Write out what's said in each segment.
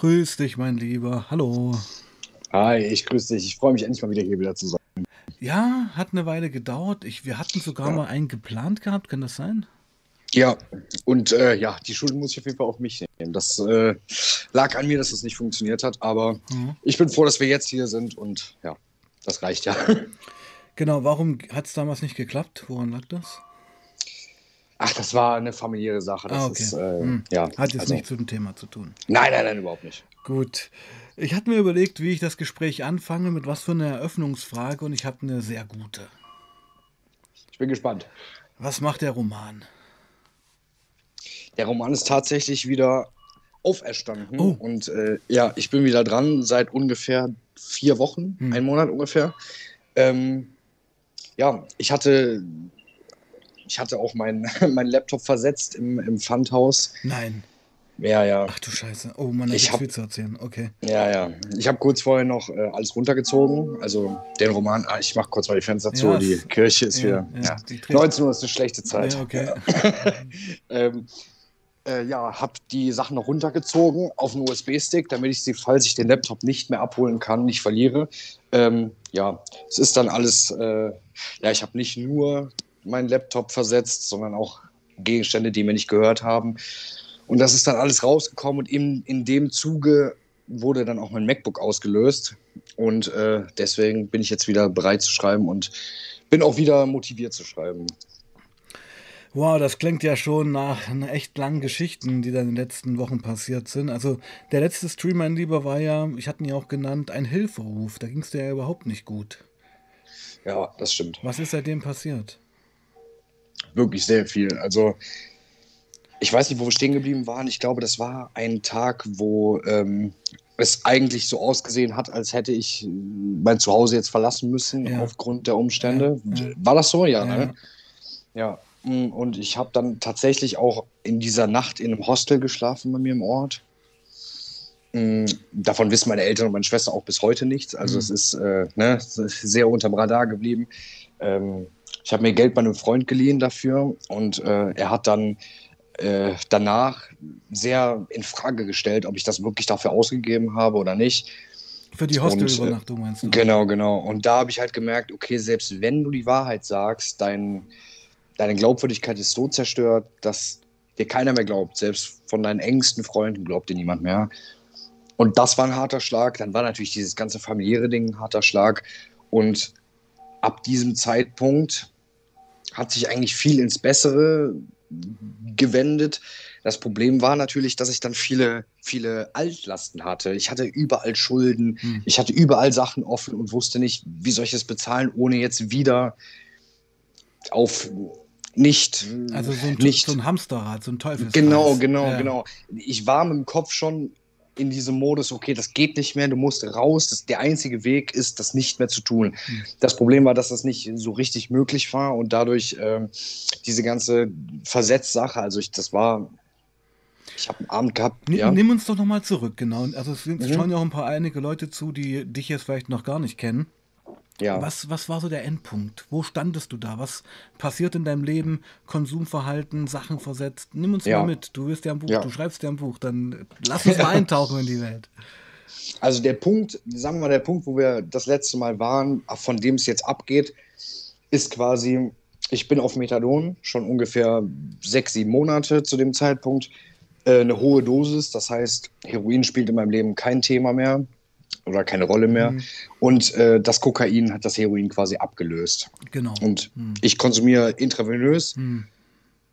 Grüß dich, mein Lieber. Hallo. Hi, ich grüße dich. Ich freue mich endlich mal wieder hier wieder zu sein. Ja, hat eine Weile gedauert. Ich, wir hatten sogar Ja. mal einen geplant gehabt, kann das sein? Ja, und äh, ja, die Schuld muss ich auf jeden Fall auf mich nehmen. Das äh, lag an mir, dass das nicht funktioniert hat, aber Mhm. ich bin froh, dass wir jetzt hier sind und ja, das reicht ja. Genau, warum hat es damals nicht geklappt? Woran lag das? Ach, das war eine familiäre Sache. Das ah, okay. ist, äh, Hm. ja. Hat jetzt also- nichts mit dem Thema zu tun. Nein, nein, nein, überhaupt nicht. Gut. Ich hatte mir überlegt, wie ich das Gespräch anfange, mit was für einer Eröffnungsfrage und ich habe eine sehr gute. Ich bin gespannt. Was macht der Roman? Der Roman ist tatsächlich wieder auferstanden. Oh. Und äh, ja, ich bin wieder dran seit ungefähr vier Wochen, Hm. ein Monat ungefähr. Ähm, ja, ich hatte, ich hatte auch meinen mein Laptop versetzt im, im Pfandhaus. Nein. Ja, ja. Ach du Scheiße. Oh Mann, Ich gibt's hab- viel zu erzählen. Okay. Ja, ja. Ich habe kurz vorher noch äh, alles runtergezogen. Also den Roman, ah, ich mache kurz mal die Fenster zu. Ja, Die es- Kirche ist ja, wieder. ja, Ja, die dreht- 19 Uhr ist eine schlechte Zeit. Ja, okay. ähm, äh, ja, habe die Sachen noch runtergezogen auf einen USB-Stick, damit ich sie, falls ich den Laptop nicht mehr abholen kann, nicht verliere. Ähm, ja, es ist dann alles, äh, ja, ich habe nicht nur meinen Laptop versetzt, sondern auch Gegenstände, die mir nicht gehört haben. Und das ist dann alles rausgekommen und in, in dem Zuge wurde dann auch mein MacBook ausgelöst. Und äh, deswegen bin ich jetzt wieder bereit zu schreiben und bin auch wieder motiviert zu schreiben. Wow, das klingt ja schon nach echt langen Geschichten, die dann in den letzten Wochen passiert sind. Also der letzte Stream, mein Lieber, war ja, ich hatte ihn ja auch genannt, ein Hilferuf. Da ging es dir ja überhaupt nicht gut. Ja, das stimmt. Was ist seitdem passiert? Wirklich sehr viel. Also ich weiß nicht, wo wir stehen geblieben waren. Ich glaube, das war ein Tag, wo ähm, es eigentlich so ausgesehen hat, als hätte ich äh, mein Zuhause jetzt verlassen müssen Ja. aufgrund der Umstände. Ja. War das so? Ja, Ja. ne? Ja. Mm, Und ich habe dann tatsächlich auch in dieser Nacht in einem Hostel geschlafen bei mir im Ort. Mm, Davon wissen meine Eltern und meine Schwester auch bis heute nichts. Also Mhm. es ist, äh, ne, sehr unterm Radar geblieben. Ähm, ich habe mir Geld bei einem Freund geliehen dafür und äh, er hat dann äh, danach sehr in Frage gestellt, ob ich das wirklich dafür ausgegeben habe oder nicht. Für die Und, Hostelübernachtung meinst du? Genau, genau. Und da habe ich halt gemerkt, okay, selbst wenn du die Wahrheit sagst, dein, deine Glaubwürdigkeit ist so zerstört, dass dir keiner mehr glaubt. Selbst von deinen engsten Freunden glaubt dir niemand mehr. Und das war ein harter Schlag. Dann war natürlich dieses ganze familiäre Ding ein harter Schlag. Und ab diesem Zeitpunkt hat sich eigentlich viel ins Bessere gewendet. Das Problem war natürlich, dass ich dann viele, viele Altlasten hatte. Ich hatte überall Schulden. Hm. Ich hatte überall Sachen offen und wusste nicht, wie soll ich das bezahlen, ohne jetzt auf nicht. Also so ein, nicht. so ein Hamsterrad, so ein Teufelskreis. Genau, genau, Ja. genau. Ich war mit dem Kopf schon in diesem Modus, okay, das geht nicht mehr, du musst raus. Das, der einzige Weg ist, das nicht mehr zu tun. Hm. Das Problem war, dass das nicht so richtig möglich war und dadurch ähm, diese ganze Versetzsache, also ich, das war, ich habe einen Abend gehabt, Nimm, ja. nimm uns doch nochmal zurück, genau. Also es sind- Mhm. schauen ja auch ein paar einige Leute zu, die dich jetzt vielleicht noch gar nicht kennen. Ja. Was, was war so der Endpunkt? Wo standest du da? Was passiert in deinem Leben? Konsumverhalten, Sachen versetzt? Nimm uns Ja. mal mit. Du wirst ja ein Buch, Ja. du schreibst ja ein Buch, dann lass uns mal eintauchen in die Welt. Also der Punkt, sagen wir mal, der Punkt, wo wir das letzte Mal waren, von dem es jetzt abgeht, ist quasi, ich bin auf Methadon schon ungefähr sechs, sieben Monate zu dem Zeitpunkt. Äh, eine hohe Dosis, das heißt, Heroin spielt in meinem Leben kein Thema mehr oder keine Rolle mehr. Mhm. Und äh, das Kokain hat das Heroin quasi abgelöst. Genau. Und Hm. ich konsumiere intravenös Hm.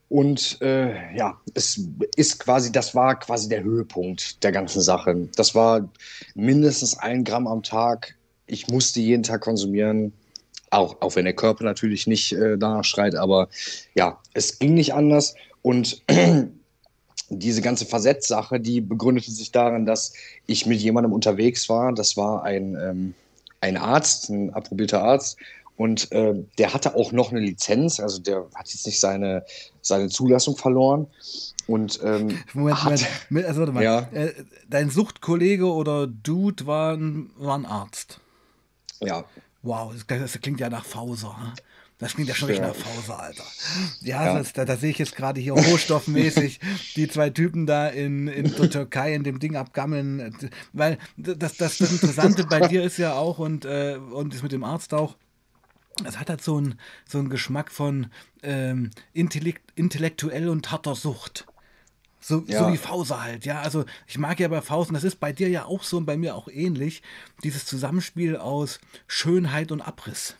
und äh, ja, es ist quasi, das war quasi der Höhepunkt der ganzen Sache. Das war mindestens ein Gramm am Tag. Ich musste jeden Tag konsumieren, auch, auch wenn der Körper natürlich nicht äh, danach schreit, aber ja, es ging nicht anders. Und diese ganze Versetzsache, die begründete sich darin, dass ich mit jemandem unterwegs war. Das war ein, ähm, ein Arzt, ein approbierter Arzt. Und äh, der hatte auch noch eine Lizenz, also der hat jetzt nicht seine, seine Zulassung verloren. Und ähm, Moment, hat- Moment. Also, warte mal. Ja. Äh, dein Suchtkollege oder Dude war ein, war ein Arzt. ja, Wow, das, das klingt ja nach Fauser. hm? Das klingt ja schon richtig nach Pause, Alter. Ja, ja. Das, da, da sehe ich jetzt gerade hier rohstoffmäßig die zwei Typen da in, in der Türkei in dem Ding abgammeln. Weil das, das, das Interessante bei dir ist ja auch und, äh, und ist mit dem Arzt auch, es hat halt so einen so Geschmack von ähm, Intellekt, intellektuell und harter Sucht. So, ja. so wie Fauser halt, ja. Also ich mag ja bei Fausen, das ist bei dir ja auch so und bei mir auch ähnlich, dieses Zusammenspiel aus Schönheit und Abriss.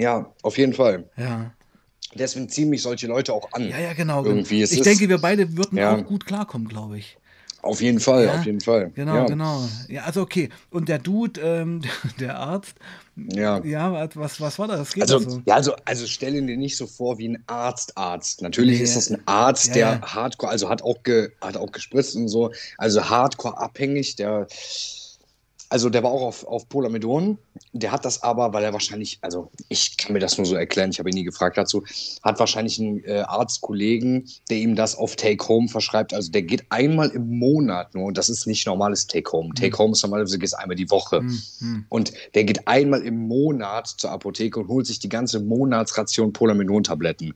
Ja, auf jeden Fall. Ja. Deswegen ziehen mich solche Leute auch an. Ja, ja, genau. Irgendwie. ich denke, wir beide würden ja. auch gut klarkommen, glaube ich. Auf jeden Fall, ja, auf jeden Fall. Genau, ja. genau. Ja, also okay. Und der Dude, ähm, der Arzt, ja, ja was, was war das? also, so? ja, also, also stell ihn dir nicht so vor wie ein Arzt, Arzt. Natürlich nee. ist das ein Arzt, ja, der hardcore, also hat auch, ge, hat auch gespritzt und so, also hardcore abhängig, der also der war auch auf, auf Polamidon. Der hat das aber, weil er wahrscheinlich, also ich kann mir das nur so erklären, ich habe ihn nie gefragt dazu, hat wahrscheinlich einen äh, Arztkollegen, der ihm das auf Take-Home verschreibt. Also der geht einmal im Monat nur und das ist nicht normales Take-Home. Mhm. Take-Home ist normalerweise geht einmal die Woche. Mhm. Und der geht einmal im Monat zur Apotheke und holt sich die ganze Monatsration Polamidon-Tabletten.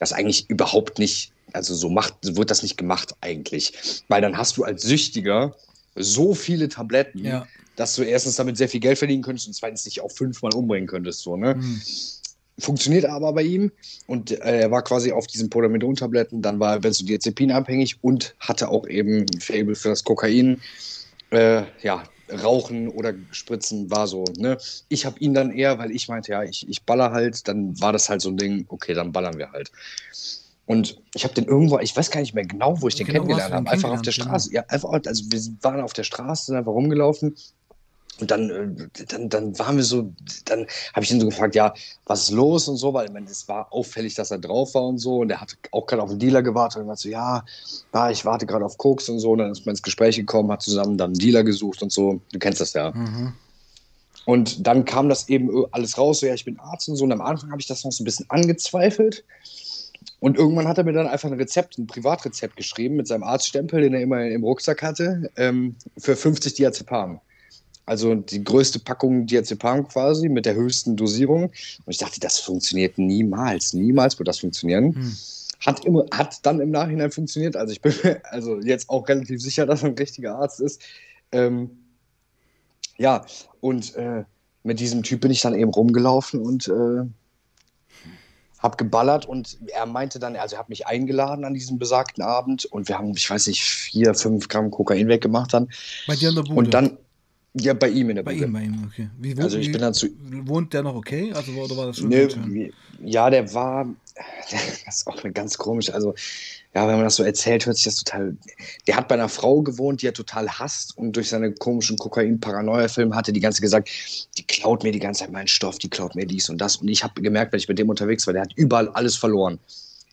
Das ist eigentlich überhaupt nicht, also so macht, wird das nicht gemacht eigentlich. Weil dann hast du als Süchtiger so viele Tabletten, ja dass du erstens damit sehr viel Geld verdienen könntest und zweitens dich auch fünfmal umbringen könntest. So, ne? Mhm. Funktioniert aber bei ihm und äh, er war quasi auf diesen Polamidon-Tabletten, dann war er Benzodiazepin abhängig und hatte auch eben ein Fable für das Kokain. Äh, ja, Rauchen oder Spritzen war so, ne? Ich habe ihn dann eher, weil ich meinte, ja, ich, ich baller halt, dann war das halt so ein Ding, okay, dann ballern wir halt. Und ich habe den irgendwo, ich weiß gar nicht mehr genau, wo ich den genau, kennengelernt habe. Einfach auf der Straße. Ja, einfach, also wir waren auf der Straße, sind einfach rumgelaufen und dann, äh, dann, dann waren wir so, dann habe ich ihn so gefragt, ja, was ist los und so, weil ich meine, es war auffällig, dass er drauf war und so. Und er hat auch gerade auf den Dealer gewartet und war so, ja, ja ich warte gerade auf Koks und so. Und dann ist man ins Gespräch gekommen, hat zusammen dann einen Dealer gesucht und so. Du kennst das ja. Mhm. Und dann kam das eben alles raus, so, ja, ich bin Arzt und so. Und am Anfang habe ich das noch so ein bisschen angezweifelt. Und irgendwann hat er mir dann einfach ein Rezept, ein Privatrezept geschrieben mit seinem Arztstempel, den er immer im Rucksack hatte, ähm, für 50 Diazepam. Also die größte Packung Diazepam quasi mit der höchsten Dosierung. Und ich dachte, das funktioniert niemals. Niemals wird das funktionieren. Hm. Hat, immer, hat dann im Nachhinein funktioniert. Also ich bin mir also jetzt auch relativ sicher, dass er ein richtiger Arzt ist. Ähm, ja, und äh, mit diesem Typ bin ich dann eben rumgelaufen und äh, habe geballert und er meinte dann, also er hat mich eingeladen an diesem besagten Abend und wir haben, ich weiß nicht, vier, fünf Gramm Kokain weggemacht dann. Bei dir in der Bude? Und dann, ja, bei ihm in der Bei Bude. ihm, bei ihm, okay. Wie, wo, also ich wie, bin dann zu. Wohnt der noch okay? Also oder war das schon? Ne, ja, der war. Das ist auch ganz komisch. Also, ja, wenn man das so erzählt, hört sich das total. Der hat bei einer Frau gewohnt, die er total hasst und durch seine komischen Kokain-Paranoia-Filme hatte die ganze gesagt, die klaut mir die ganze Zeit meinen Stoff, die klaut mir dies und das. Und ich habe gemerkt, wenn ich mit dem unterwegs war, der hat überall alles verloren.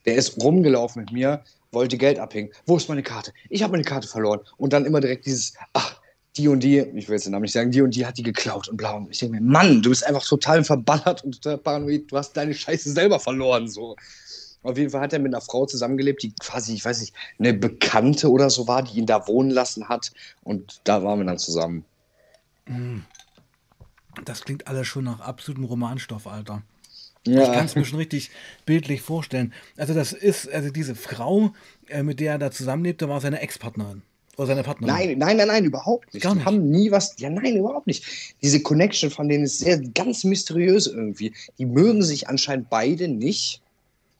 Der ist rumgelaufen mit mir, wollte Geld abhängen. Wo ist meine Karte? Ich habe meine Karte verloren. Und dann immer direkt dieses, ach, die und die, ich will jetzt den Namen nicht sagen, die und die hat die geklaut und blau. Und ich denke mir, Mann, du bist einfach total verballert und total paranoid, du hast deine Scheiße selber verloren. So. Auf jeden Fall hat er mit einer Frau zusammengelebt, die quasi, ich weiß nicht, eine Bekannte oder so war, die ihn da wohnen lassen hat. Und da waren wir dann zusammen. Hm. Das klingt alles schon nach absolutem Romanstoff, Alter. Ja. Ich kann es mir schon richtig bildlich vorstellen. Also, das ist, also diese Frau, äh, mit der er da zusammenlebte, war seine Ex-Partnerin. Oder seine Partnerin? Nein, nein, nein, nein, überhaupt nicht. Gar nicht. Die haben nie was. Ja, nein, überhaupt nicht. Diese Connection von denen ist sehr ganz mysteriös irgendwie. Die mögen sich anscheinend beide nicht.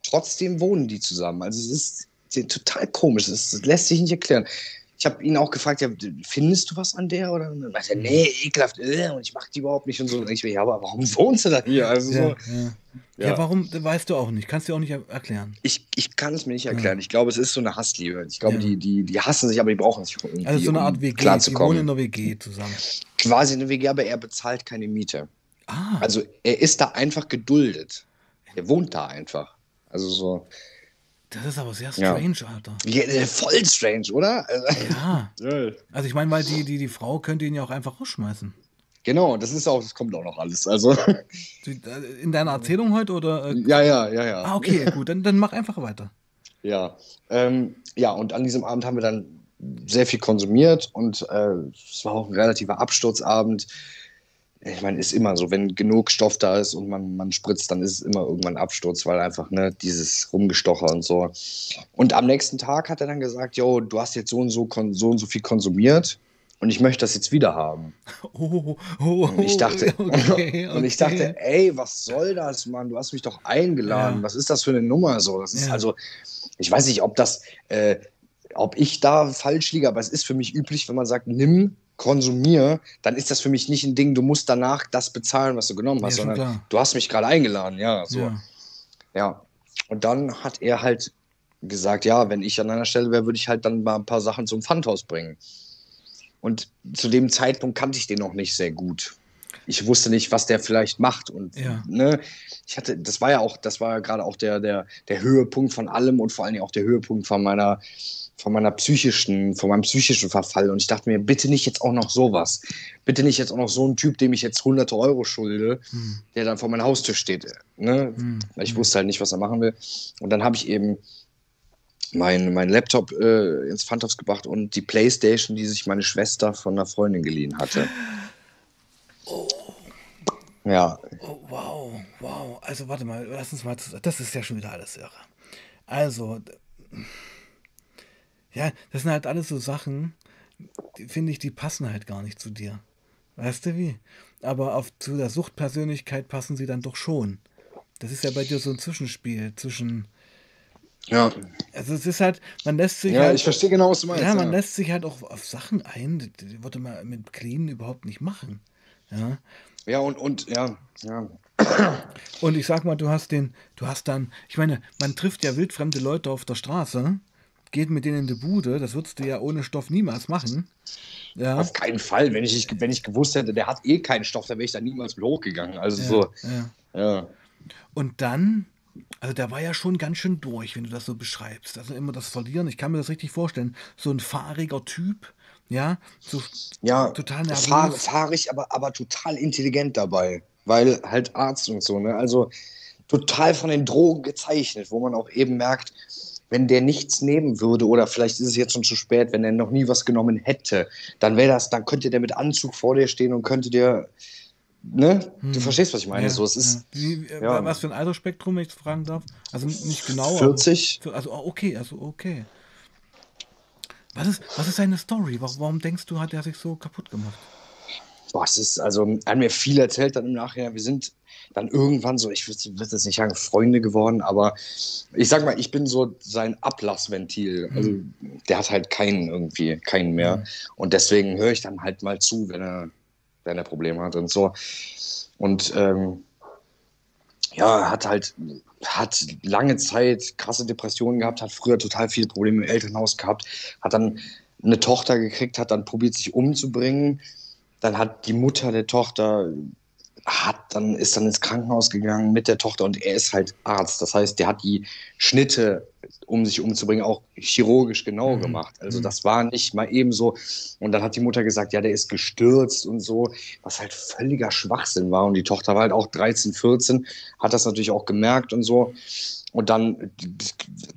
Trotzdem wohnen die zusammen. Also es ist total komisch. Das lässt sich nicht erklären. Ich habe ihn auch gefragt, ja, findest du was an der? Oder und dann meinte er, nee, ekelhaft, äh, und ich mag die überhaupt nicht und so. Und ich, ja, aber warum wohnst du da hier? Also ja, so, ja. Ja. ja. warum weißt du auch nicht? Kannst du auch nicht erklären. Ich, ich kann es mir nicht erklären. Ja. Ich glaube, es ist so eine Hassliebe. Ich glaube, ja. die, die, die hassen sich, aber die brauchen sich irgendwie. Also so eine Art WG, um die wohnen in einer WG zusammen. Quasi eine WG, aber er bezahlt keine Miete. Ah. Also er ist da einfach geduldet. Er wohnt da einfach. Also so. Das ist aber sehr strange, Alter. Ja, voll strange, oder? Ja. Also ich meine, weil die, die, die Frau könnte ihn ja auch einfach rausschmeißen. Genau, das ist auch, das kommt auch noch alles. Also. Äh, in deiner Erzählung heute oder? Äh, ja, ja, ja, ja. Ah, okay, gut, dann, dann mach einfach weiter. Ja, ähm, ja, und an diesem Abend haben wir dann sehr viel konsumiert und äh, es war auch ein relativer Absturzabend. Ich meine, ist immer so, wenn genug Stoff da ist und man, man spritzt, dann ist es immer irgendwann Absturz, weil einfach ne, dieses Rumgestocher und so. Und am nächsten Tag hat er dann gesagt, yo, du hast jetzt so und so, so und so viel konsumiert und ich möchte das jetzt wieder haben. Oh, oh, und ich dachte, okay, okay. und ich dachte, ey, was soll das, Mann? Du hast mich doch eingeladen. Ja. Was ist das für eine Nummer? So, das ist ja. also, ich weiß nicht, ob das, äh, ob ich da falsch liege, aber es ist für mich üblich, wenn man sagt, nimm konsumiere, dann ist das für mich nicht ein Ding, du musst danach das bezahlen, was du genommen hast, ja, sondern klar. du hast mich gerade eingeladen, ja, so. Ja. ja. Und dann hat er halt gesagt, ja, wenn ich an einer Stelle wäre, würde ich halt dann mal ein paar Sachen zum Pfandhaus bringen. Und zu dem Zeitpunkt kannte ich den noch nicht sehr gut. Ich wusste nicht, was der vielleicht macht. Und ja. ne, ich hatte, das war ja auch, das war ja gerade auch der, der, der Höhepunkt von allem und vor allen Dingen auch der Höhepunkt von meiner von meiner psychischen, von meinem psychischen Verfall. Und ich dachte mir, bitte nicht jetzt auch noch sowas. Bitte nicht jetzt auch noch so ein Typ, dem ich jetzt hunderte Euro schulde, hm. der dann vor meiner Haustür steht. Ne? Hm. Ich wusste halt nicht, was er machen will. Und dann habe ich eben meinen mein Laptop äh, ins Pfandhaus gebracht und die Playstation, die sich meine Schwester von einer Freundin geliehen hatte. Oh. Ja. Oh, wow, wow. Also warte mal, lass uns mal, das ist ja schon wieder alles irre. Also, ja, das sind halt alles so Sachen, finde ich, die passen halt gar nicht zu dir. Weißt du wie? Aber auf, zu der Suchtpersönlichkeit passen sie dann doch schon. Das ist ja bei dir so ein Zwischenspiel zwischen. Ja. Also es ist halt, man lässt sich ja, halt. ich verstehe genau, was du meinst. Ja, man ja. lässt sich halt auch auf Sachen ein, die, die würde man mit Clean überhaupt nicht machen. Ja. Ja, und, und ja, ja. Und ich sag mal, du hast den, du hast dann, ich meine, man trifft ja wildfremde Leute auf der Straße geht mit denen in die Bude. Das würdest du ja ohne Stoff niemals machen. Ja. Auf keinen Fall. Wenn ich, wenn ich gewusst hätte, der hat eh keinen Stoff, dann wäre ich da niemals hochgegangen. Also ja, so. Ja. ja. Und dann, also der war ja schon ganz schön durch, wenn du das so beschreibst. Also immer das Verlieren, ich kann mir das richtig vorstellen. So ein fahriger Typ, ja, so ja, total nervös. Fahr, fahrig, aber, aber total intelligent dabei. Weil halt Arzt und so, ne? Also total von den Drogen gezeichnet, wo man auch eben merkt, wenn der nichts nehmen würde, oder vielleicht ist es jetzt schon zu spät, wenn er noch nie was genommen hätte, dann wäre das, dann könnte der mit Anzug vor dir stehen und könnte dir, ne? Hm. Du verstehst, was ich meine. Ja, so, es ist, ja. Wie, äh, ja. Was für ein Altersspektrum, wenn ich fragen darf? Also nicht genau. 40. Aber, also okay, also okay. Was ist, was ist seine Story? Warum, warum denkst du, hat er sich so kaputt gemacht? Boah, es ist, also, er hat mir viel erzählt dann im Nachhinein. Wir sind dann irgendwann so, ich würde jetzt nicht sagen Freunde geworden, aber ich sag mal, ich bin so sein Ablassventil. Mhm. Also der hat halt keinen irgendwie, keinen mehr. Mhm. Und deswegen höre ich dann halt mal zu, wenn er, wenn er Probleme hat und so. Und ähm, ja, hat halt hat lange Zeit krasse Depressionen gehabt, hat früher total viele Probleme im Elternhaus gehabt, hat dann eine Tochter gekriegt, hat dann probiert, sich umzubringen. Dann hat die Mutter der Tochter hat dann, ist dann ins Krankenhaus gegangen mit der Tochter und er ist halt Arzt. Das heißt, der hat die Schnitte, um sich umzubringen, auch chirurgisch genau mhm. gemacht. Also mhm. das war nicht mal eben so. Und dann hat die Mutter gesagt, ja, der ist gestürzt und so, was halt völliger Schwachsinn war. Und die Tochter war halt auch 13, 14, hat das natürlich auch gemerkt und so. Und dann,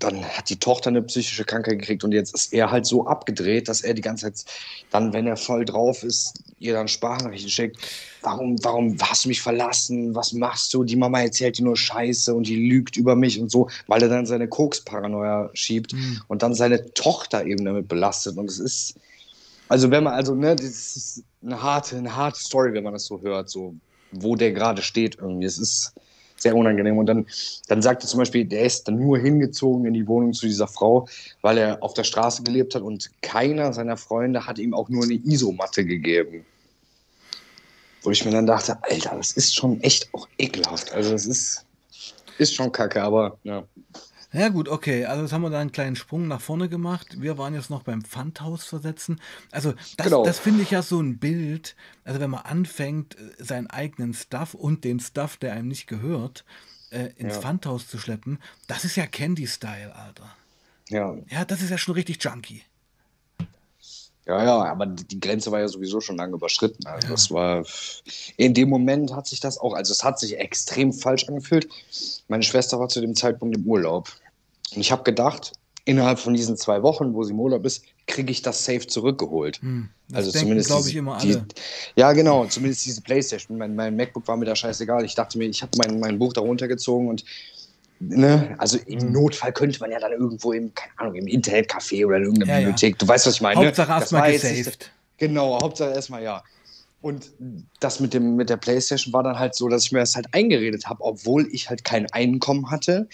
dann hat die Tochter eine psychische Krankheit gekriegt und jetzt ist er halt so abgedreht, dass er die ganze Zeit, dann, wenn er voll drauf ist, ihr dann Sprachnachrichten schickt. Warum, warum hast du mich verlassen? Was machst du? Die Mama erzählt dir nur Scheiße und die lügt über mich und so, weil er dann seine Koks-Paranoia schiebt mhm. und dann seine Tochter eben damit belastet. Und es ist, also wenn man, also, ne, das ist eine harte, eine harte Story, wenn man das so hört, so, wo der gerade steht irgendwie. Es ist, sehr unangenehm. Und dann, dann sagte zum Beispiel, der ist dann nur hingezogen in die Wohnung zu dieser Frau, weil er auf der Straße gelebt hat und keiner seiner Freunde hat ihm auch nur eine Isomatte gegeben. Wo ich mir dann dachte, Alter, das ist schon echt auch ekelhaft. Also das ist, ist schon kacke, aber ja. Ja gut, okay. Also jetzt haben wir da einen kleinen Sprung nach vorne gemacht. Wir waren jetzt noch beim Pfandhaus versetzen. Also das, genau. das finde ich ja so ein Bild. Also wenn man anfängt, äh, seinen eigenen Stuff und den Stuff, der einem nicht gehört, äh, ins ja. Pfandhaus zu schleppen, das ist ja Candy-Style, Alter. Ja. Ja, das ist ja schon richtig junky. Ja, ja, aber die Grenze war ja sowieso schon lange überschritten. Also das war in dem Moment hat sich das auch, also es hat sich extrem falsch angefühlt. Meine Schwester war zu dem Zeitpunkt im Urlaub. Und ich habe gedacht, innerhalb von diesen zwei Wochen, wo sie im Urlaub ist, kriege ich das safe zurückgeholt. Hm, also zumindest glaube ich immer alle. Die, ja, genau, zumindest diese Playstation. Mein, mein, MacBook war mir da scheißegal. Ich dachte mir, ich habe mein, mein Buch da runtergezogen und Ne? Also im hm. Notfall könnte man ja dann irgendwo im, keine Ahnung, im Internetcafé oder in irgendeiner ja, Bibliothek, ja. du weißt, was ich meine. Hauptsache erstmal gesaved. Genau, Hauptsache erstmal ja. Und das mit, dem, mit der Playstation war dann halt so, dass ich mir das halt eingeredet habe, obwohl ich halt kein Einkommen hatte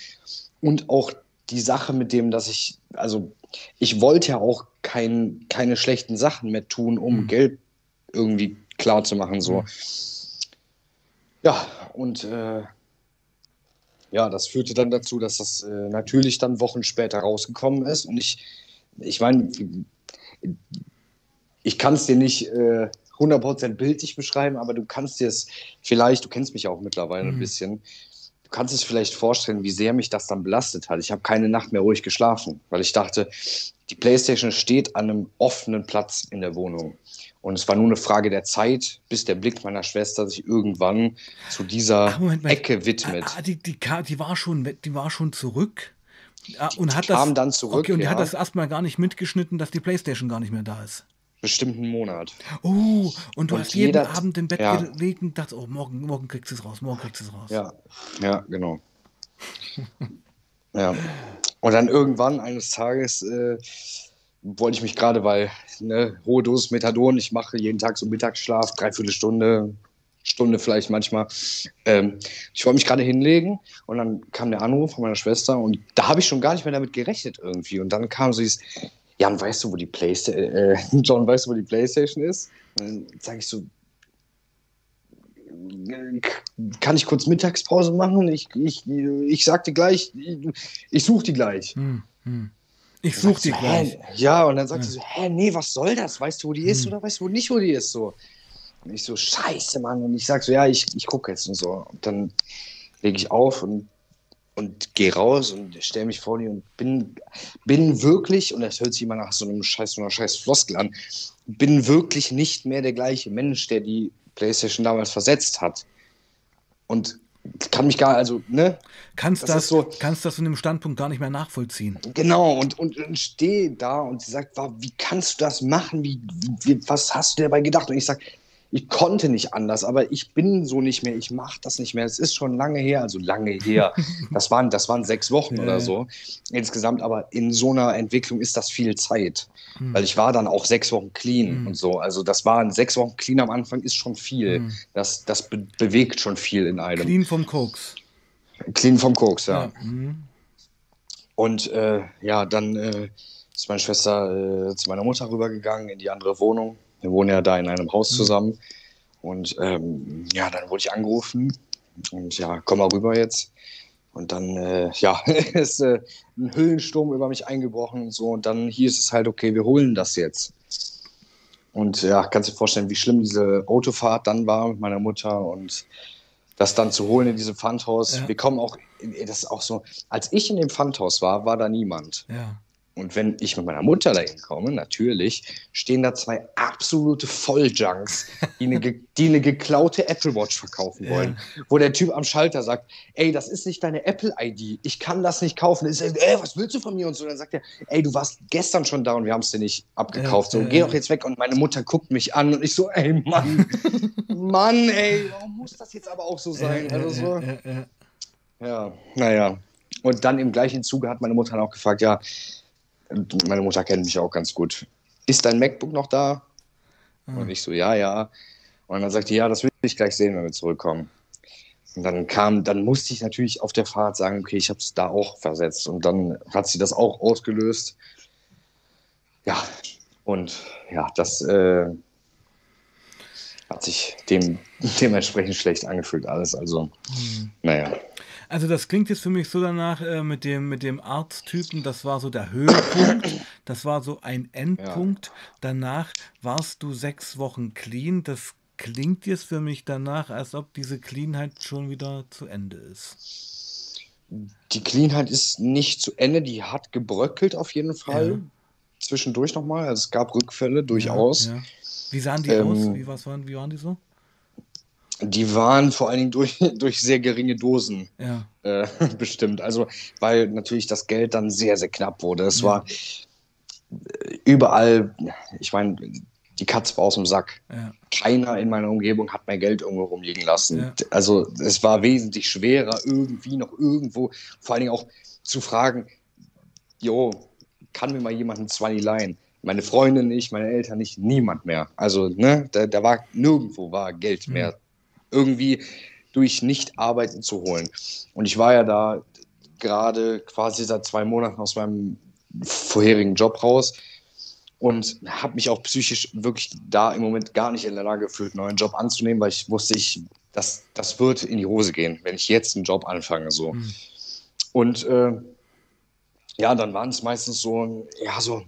und auch die Sache mit dem, dass ich, also ich wollte ja auch kein, keine schlechten Sachen mehr tun, um mhm. Geld irgendwie klar zu machen. So. Mhm. Ja, und äh, ja, das führte dann dazu, dass das äh, natürlich dann Wochen später rausgekommen ist. Und ich, ich meine, ich kann es dir nicht äh, 100% bildlich beschreiben, aber du kannst dir es vielleicht, du kennst mich auch mittlerweile mhm. ein bisschen, kannst es vielleicht vorstellen, wie sehr mich das dann belastet hat. Ich habe keine Nacht mehr ruhig geschlafen, weil ich dachte, die Playstation steht an einem offenen Platz in der Wohnung. Und es war nur eine Frage der Zeit, bis der Blick meiner Schwester sich irgendwann zu dieser Ach, Moment, Ecke widmet. Ah, die, die, die, war schon, die war schon zurück. Ah, und die hat kam das, dann zurück. Okay, und ja. die hat das erstmal gar nicht mitgeschnitten, dass die Playstation gar nicht mehr da ist bestimmten Monat. Oh, und du und hast jeden Abend im Bett ja. gelegt und dachtest, oh, morgen, morgen kriegst du es raus, morgen kriegst du es raus. Ja, ja, genau. ja. Und dann irgendwann eines Tages äh, wollte ich mich gerade, weil ne, hohe Dosis Methadon, ich mache jeden Tag so Mittagsschlaf, dreiviertel Stunde, Stunde vielleicht manchmal. Ähm, ich wollte mich gerade hinlegen und dann kam der Anruf von meiner Schwester und da habe ich schon gar nicht mehr damit gerechnet irgendwie. Und dann kam so Jan, weißt du, wo die Playstation, äh, John, weißt du, wo die Playstation ist? Und dann sage ich so, kann ich kurz Mittagspause machen? Ich, ich, ich sag dir gleich, ich, ich suche die gleich. Hm, hm. Ich suche die gleich. Ja, und dann sagt ja. sie so, hä, nee, was soll das? Weißt du, wo die ist hm. oder weißt du nicht, wo die ist? So. Und ich so, scheiße, Mann. Und ich sag so, ja, ich, ich gucke jetzt und so. Und dann lege ich auf und und gehe raus und stelle mich vor die und bin, bin wirklich, und das hört sich immer nach so einem scheiß, so einer scheiß Floskel an, bin wirklich nicht mehr der gleiche Mensch, der die PlayStation damals versetzt hat. Und kann mich gar, also, ne? Kannst das, das so, kannst das von dem Standpunkt gar nicht mehr nachvollziehen. Genau, und, und, und stehe da und sie sagt, wie kannst du das machen? Wie, wie, was hast du dabei gedacht? Und ich sage, ich konnte nicht anders, aber ich bin so nicht mehr, ich mache das nicht mehr. Es ist schon lange her, also lange her. Das waren, das waren sechs Wochen oder so insgesamt, aber in so einer Entwicklung ist das viel Zeit. Mhm. Weil ich war dann auch sechs Wochen clean mhm. und so. Also das waren sechs Wochen clean am Anfang ist schon viel. Mhm. Das, das be bewegt schon viel in einem. Clean vom Koks. Clean vom Koks, ja. ja. Mhm. Und äh, ja, dann äh, ist meine Schwester äh, zu meiner Mutter rübergegangen in die andere Wohnung wir wohnen ja da in einem Haus mhm. zusammen. Und ähm, ja, dann wurde ich angerufen und ja, komm mal rüber jetzt. Und dann, äh, ja, ist äh, ein Höhlensturm über mich eingebrochen und so. Und dann hieß es halt, okay, wir holen das jetzt. Und ja, kannst du dir vorstellen, wie schlimm diese Autofahrt dann war mit meiner Mutter und das dann zu holen in diesem Pfandhaus. Ja. Wir kommen auch, das ist auch so, als ich in dem Pfandhaus war, war da niemand. Ja. Und wenn ich mit meiner Mutter dahin komme, natürlich, stehen da zwei absolute Volljunks, die eine, die eine geklaute Apple Watch verkaufen wollen. Ja. Wo der Typ am Schalter sagt, ey, das ist nicht deine Apple-ID, ich kann das nicht kaufen. Ist, ey, was willst du von mir? Und so, dann sagt er, ey, du warst gestern schon da und wir haben es dir nicht abgekauft. Ja, so, geh doch jetzt weg. Und meine Mutter guckt mich an und ich so, ey, Mann, Mann, ey, warum muss das jetzt aber auch so sein? also so. Ja, naja. Und dann im gleichen Zuge hat meine Mutter dann auch gefragt, ja, meine Mutter kennt mich auch ganz gut. Ist dein MacBook noch da? Mhm. Und ich so, ja, ja. Und dann sagte ja, das will ich gleich sehen, wenn wir zurückkommen. Und dann kam, dann musste ich natürlich auf der Fahrt sagen, okay, ich habe es da auch versetzt. Und dann hat sie das auch ausgelöst. Ja, und ja, das äh, hat sich dem, dementsprechend schlecht angefühlt alles. Also, mhm. naja. Also das klingt jetzt für mich so danach äh, mit dem mit dem Arzttypen, das war so der Höhepunkt, das war so ein Endpunkt. Ja. Danach warst du sechs Wochen clean. Das klingt jetzt für mich danach, als ob diese Cleanheit schon wieder zu Ende ist. Die Cleanheit ist nicht zu Ende, die hat gebröckelt auf jeden Fall. Ja. Zwischendurch nochmal. Also es gab Rückfälle durchaus. Ja, Wie sahen die ähm, aus? Wie, was waren, wie waren die so? Die waren vor allen Dingen durch, durch sehr geringe Dosen Ja. äh, bestimmt. Also, weil natürlich das Geld dann sehr, sehr knapp wurde. Es Ja. war äh, überall, ich meine, die Katze war aus dem Sack. Ja. Keiner in meiner Umgebung hat mehr Geld irgendwo rumliegen lassen. Also, es war wesentlich schwerer, irgendwie noch irgendwo, vor allen Dingen auch zu fragen, jo, kann mir mal jemand ein 20 leihen? Meine Freundin nicht, meine Eltern nicht, niemand mehr. Also, ne, da, da war nirgendwo war Geld mehr irgendwie durch Nicht-Arbeiten zu holen. Und ich war ja da gerade quasi seit zwei Monaten aus meinem vorherigen Job raus und habe mich auch psychisch wirklich da im Moment gar nicht in der Lage gefühlt, einen neuen Job anzunehmen, weil ich wusste, ich, das, das wird in die Hose gehen, wenn ich jetzt einen Job anfange. So. Hm. Und äh, ja, dann waren es meistens so, ja, so,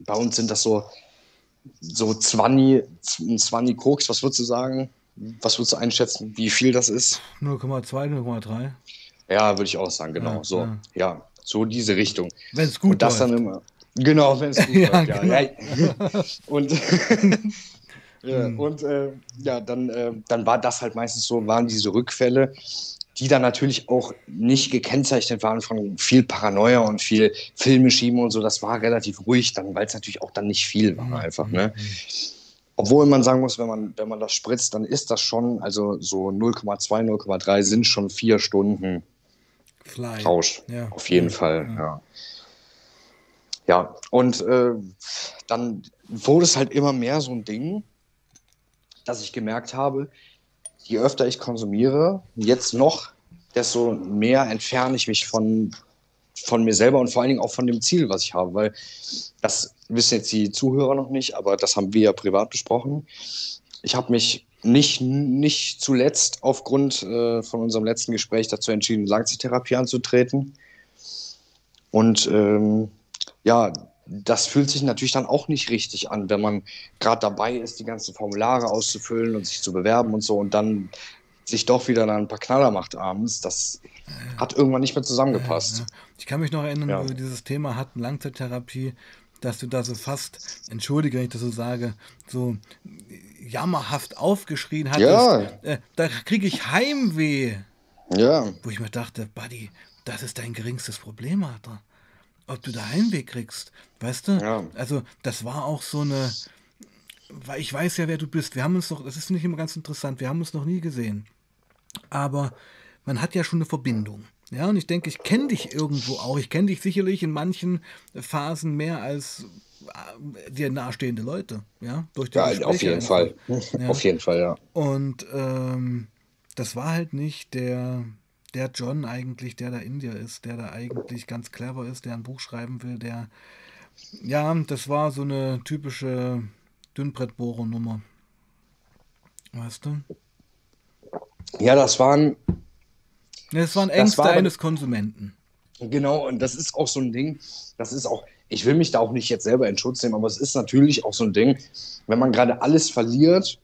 bei uns sind das so, so 20, ein 20 Koks, was würdest du sagen? Was würdest du einschätzen, wie viel das ist? 0,2, 0,3. Ja, würde ich auch sagen, genau. Ja, so, ja. ja. so diese Richtung. Wenn es gut Und das läuft. dann immer. Genau, wenn es gut Ja, läuft, ja. genau. ja. Und, ja, Hm. und äh, ja, dann, äh, dann war das halt meistens so, waren diese Rückfälle, die dann natürlich auch nicht gekennzeichnet waren von viel Paranoia und viel Filme schieben und so. Das war relativ ruhig dann, weil es natürlich auch dann nicht viel war einfach. Ne? Obwohl man sagen muss, wenn man, wenn man das spritzt, dann ist das schon, also so 0,2, 0,3 sind schon vier Stunden Fly. Rausch. Ja. Auf jeden Ja. Fall, Ja. ja. Und äh, dann wurde es halt immer mehr so ein Ding, dass ich gemerkt habe, je öfter ich konsumiere, jetzt noch, desto mehr entferne ich mich von, von mir selber und vor allen Dingen auch von dem Ziel, was ich habe. Weil das wissen jetzt die Zuhörer noch nicht, aber das haben wir ja privat besprochen. Ich habe mich nicht, nicht zuletzt aufgrund äh, von unserem letzten Gespräch dazu entschieden, Langzeittherapie anzutreten. Und ähm, ja, das fühlt sich natürlich dann auch nicht richtig an, wenn man gerade dabei ist, die ganzen Formulare auszufüllen und sich zu bewerben und so und dann sich doch wieder dann ein paar Knaller macht abends. Das hat irgendwann nicht mehr zusammengepasst. Ich kann mich noch erinnern, Ja. wo wir dieses Thema hatten, Langzeittherapie, dass du da so fast, entschuldige, wenn ich das so sage, so jammerhaft aufgeschrien hattest, Ja. äh, da kriege ich Heimweh. Ja, Wo ich mir dachte, Buddy, das ist dein geringstes Problem, Alter. Ob du da Heimweh kriegst, weißt du? Ja. Also, das war auch so eine, weil ich weiß ja, wer du bist. Wir haben uns doch, das ist nicht immer ganz interessant, wir haben uns noch nie gesehen. Aber man hat ja schon eine Verbindung. Ja, und ich denke, ich kenne dich irgendwo auch. Ich kenne dich sicherlich in manchen Phasen mehr als äh, dir nahestehende Leute. Ja, durch die ja Gespräche auf jeden einfach. Fall. Ja. Auf jeden Fall, ja. Und ähm, das war halt nicht der, der John eigentlich, der da in dir ist, der da eigentlich ganz clever ist, der ein Buch schreiben will, der. Ja, das war so eine typische Dünnbrettbohrer-Nummer. Weißt du? Ja, das waren, Das waren Ängste war aber- eines Konsumenten. Genau, und das ist auch so ein Ding, das ist auch, ich will mich da auch nicht jetzt selber in Schutz nehmen, aber es ist natürlich auch so ein Ding, wenn man gerade alles verliert